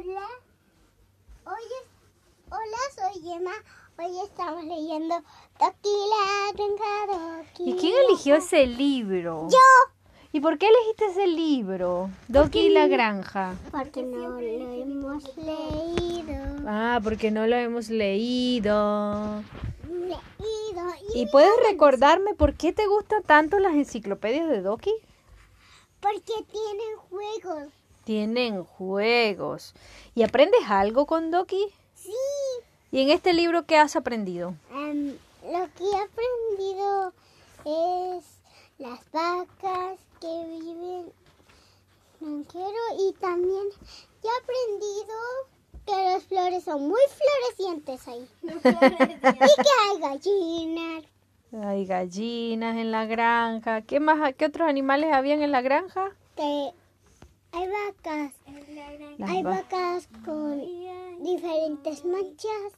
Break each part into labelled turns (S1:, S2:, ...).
S1: Hola. Hoy Hola, soy Emma. Hoy estamos leyendo Toki la granja Doki.
S2: ¿Y quién eligió ese libro?
S1: Yo.
S2: ¿Y por qué elegiste ese libro? Doki y la granja.
S1: Porque no lo hemos leído.
S2: Ah, porque no lo hemos leído.
S1: Leído.
S2: ¿Y puedes recordarme por qué te gustan tanto las enciclopedias de Doki?
S1: Porque tienen juegos.
S2: Tienen juegos. ¿Y aprendes algo con Doki?
S1: Sí.
S2: ¿Y en este libro qué has aprendido?
S1: Em, lo que he aprendido es las vacas que viven en Quero y también he aprendido que las flores son muy florecientes ahí. y que hay gallinas.
S2: Hay gallinas en la granja. ¿Qué más? ¿Qué otros animales habían en la granja?
S1: que hay vacas.
S2: Las
S1: hay
S2: va-
S1: vacas con diferentes manchas.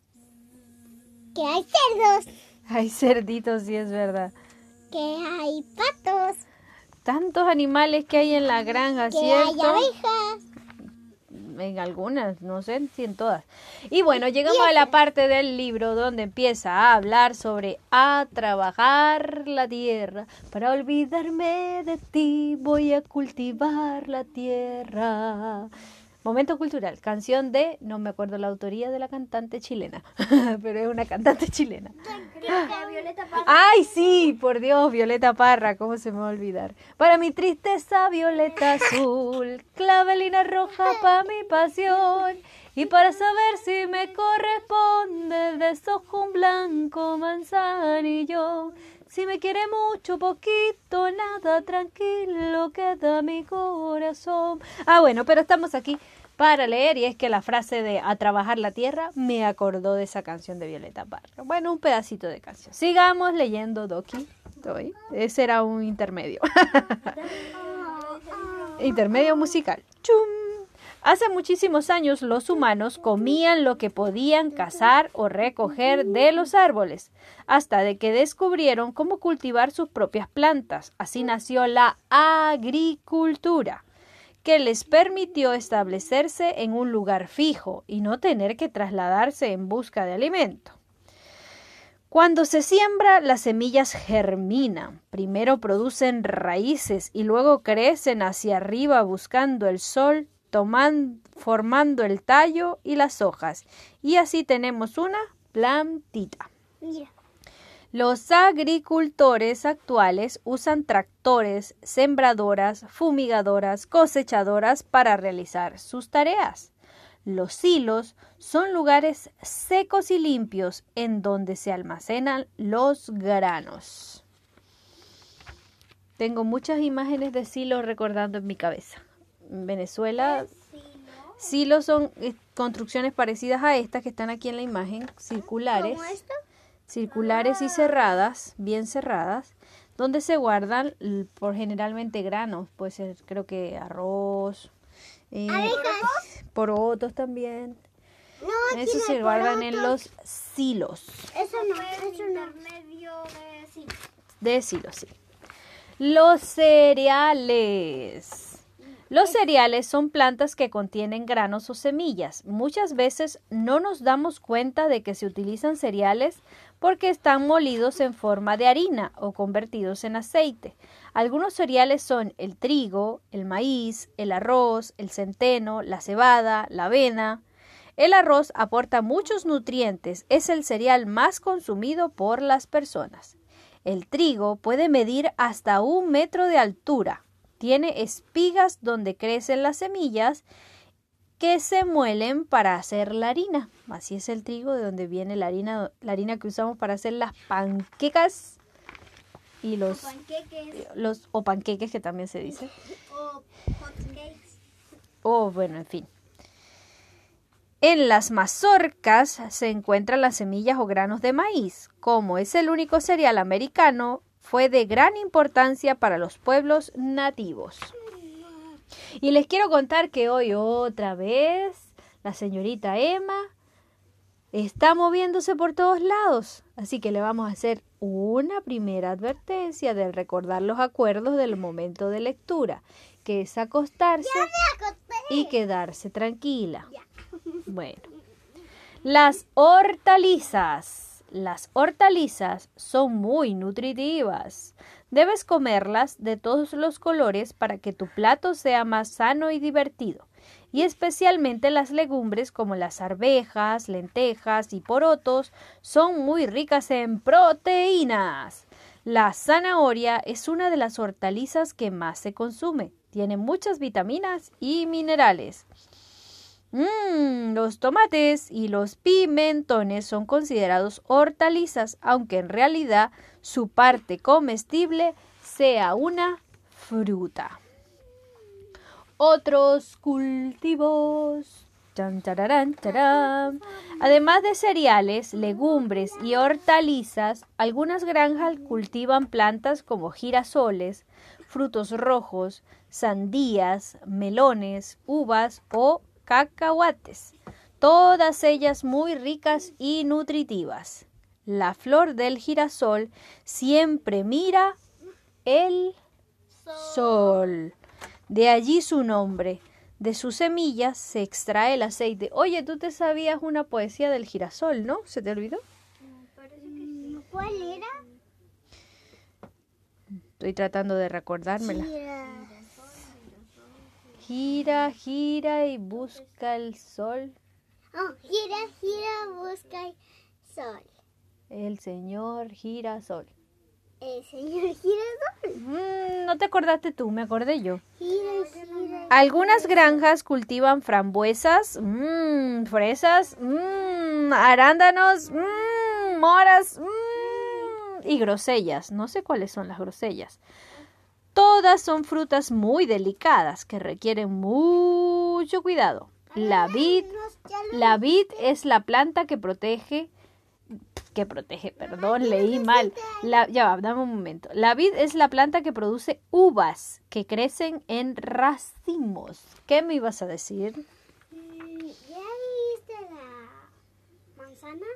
S1: Que hay cerdos.
S2: Hay cerditos, sí es verdad.
S1: Que hay patos.
S2: Tantos animales que hay en la granja,
S1: Que hay
S2: ¿cierto?
S1: abejas.
S2: En algunas, no sé si en todas. Y bueno, llegamos a la parte del libro donde empieza a hablar sobre a trabajar la tierra. Para olvidarme de ti voy a cultivar la tierra. Momento cultural, canción de, no me acuerdo la autoría de la cantante chilena, pero es una cantante chilena. Ay, sí, por Dios, Violeta Parra, ¿cómo se me va a olvidar? Para mi tristeza, violeta azul, clavelina roja para mi pasión. Y para saber si me corresponde, desojo un blanco manzanillo. Si me quiere mucho, poquito, nada, tranquilo queda mi corazón. Ah, bueno, pero estamos aquí para leer y es que la frase de a trabajar la tierra me acordó de esa canción de Violeta Parra. Bueno, un pedacito de canción. Sigamos leyendo Doki. Doy. Ese era un intermedio. intermedio musical. ¡Chum! Hace muchísimos años los humanos comían lo que podían cazar o recoger de los árboles, hasta de que descubrieron cómo cultivar sus propias plantas. Así nació la agricultura, que les permitió establecerse en un lugar fijo y no tener que trasladarse en busca de alimento. Cuando se siembra, las semillas germinan. Primero producen raíces y luego crecen hacia arriba buscando el sol, toman- formando el tallo y las hojas. Y así tenemos una plantita.
S1: Mira.
S2: Los agricultores actuales usan tractores, sembradoras, fumigadoras, cosechadoras para realizar sus tareas. Los silos son lugares secos y limpios en donde se almacenan los granos. Tengo muchas imágenes de silos recordando en mi cabeza. En Venezuela, silos son eh, construcciones parecidas a estas que están aquí en la imagen, circulares circulares y cerradas, bien cerradas, donde se guardan por generalmente granos, puede ser creo que arroz, eh, porotos también.
S1: No,
S2: Eso se guardan en los silos.
S1: Eso no, eso no.
S2: De silos, sí. Los cereales. Los cereales son plantas que contienen granos o semillas. Muchas veces no nos damos cuenta de que se utilizan cereales porque están molidos en forma de harina o convertidos en aceite. Algunos cereales son el trigo, el maíz, el arroz, el centeno, la cebada, la avena. El arroz aporta muchos nutrientes, es el cereal más consumido por las personas. El trigo puede medir hasta un metro de altura. Tiene espigas donde crecen las semillas que se muelen para hacer la harina. Así es el trigo de donde viene la harina, la harina que usamos para hacer las panquecas y los,
S1: Panqueques
S2: los o panqueques que también se dice.
S1: o hotcakes.
S2: O bueno, en fin. En las mazorcas se encuentran las semillas o granos de maíz. Como es el único cereal americano, fue de gran importancia para los pueblos nativos. Y les quiero contar que hoy otra vez la señorita Emma está moviéndose por todos lados. Así que le vamos a hacer una primera advertencia de recordar los acuerdos del momento de lectura, que es acostarse y quedarse tranquila. Bueno. Las hortalizas. Las hortalizas son muy nutritivas. Debes comerlas de todos los colores para que tu plato sea más sano y divertido. Y especialmente las legumbres como las arvejas, lentejas y porotos son muy ricas en proteínas. La zanahoria es una de las hortalizas que más se consume. Tiene muchas vitaminas y minerales. Los tomates y los pimentones son considerados hortalizas, aunque en realidad su parte comestible sea una fruta. Otros cultivos. Además de cereales, legumbres y hortalizas, algunas granjas cultivan plantas como girasoles, frutos rojos, sandías, melones, uvas o cacahuates, todas ellas muy ricas y nutritivas. La flor del girasol siempre mira el sol. De allí su nombre. De sus semillas se extrae el aceite. Oye, tú te sabías una poesía del girasol, ¿no? ¿Se te olvidó?
S1: ¿Cuál era?
S2: Estoy tratando de recordármela. Gira, gira y busca el sol.
S1: Oh, gira, gira, busca el sol.
S2: El señor girasol.
S1: El señor girasol.
S2: Mm, no te acordaste tú, me acordé yo.
S1: Gira, gira.
S2: Algunas granjas cultivan frambuesas, mmm, fresas, mmm, arándanos, mmm, moras mmm, y grosellas. No sé cuáles son las grosellas. Todas son frutas muy delicadas que requieren mucho cuidado. La vid, la vid es la planta que protege que protege, perdón, leí mal. La, ya va, dame un momento. La vid es la planta que produce uvas que crecen en racimos. ¿Qué me ibas a decir?
S1: Mm, ¿Ya viste la manzana?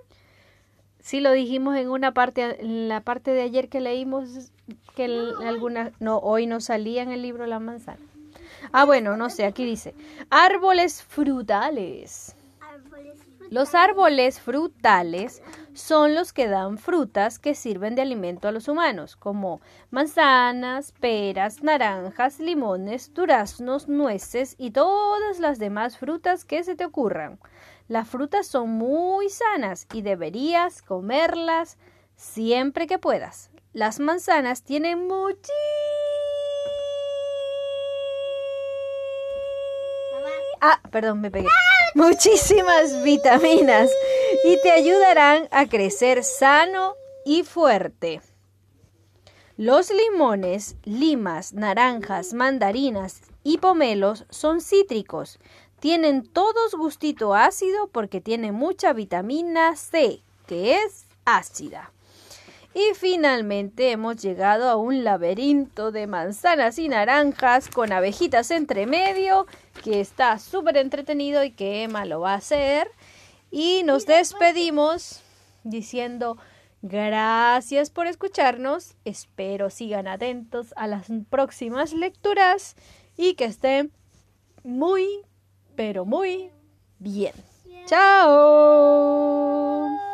S2: Sí lo dijimos en una parte, en la parte de ayer que leímos que el- alguna, no, hoy no salía en el libro la manzana. Ah, bueno, no sé, aquí dice, árboles frutales. Los árboles frutales son los que dan frutas que sirven de alimento a los humanos, como manzanas, peras, naranjas, limones, duraznos, nueces y todas las demás frutas que se te ocurran. Las frutas son muy sanas y deberías comerlas siempre que puedas. Las manzanas tienen muchísimas Ah, perdón, me pegué. Muchísimas vitaminas y te ayudarán a crecer sano y fuerte. Los limones, limas, naranjas, mandarinas y pomelos son cítricos. Tienen todos gustito ácido porque tienen mucha vitamina C, que es ácida. Y finalmente hemos llegado a un laberinto de manzanas y naranjas con abejitas entre medio, que está súper entretenido y que Emma lo va a hacer. Y nos despedimos diciendo gracias por escucharnos. Espero sigan atentos a las próximas lecturas y que estén muy, pero muy bien. Chao.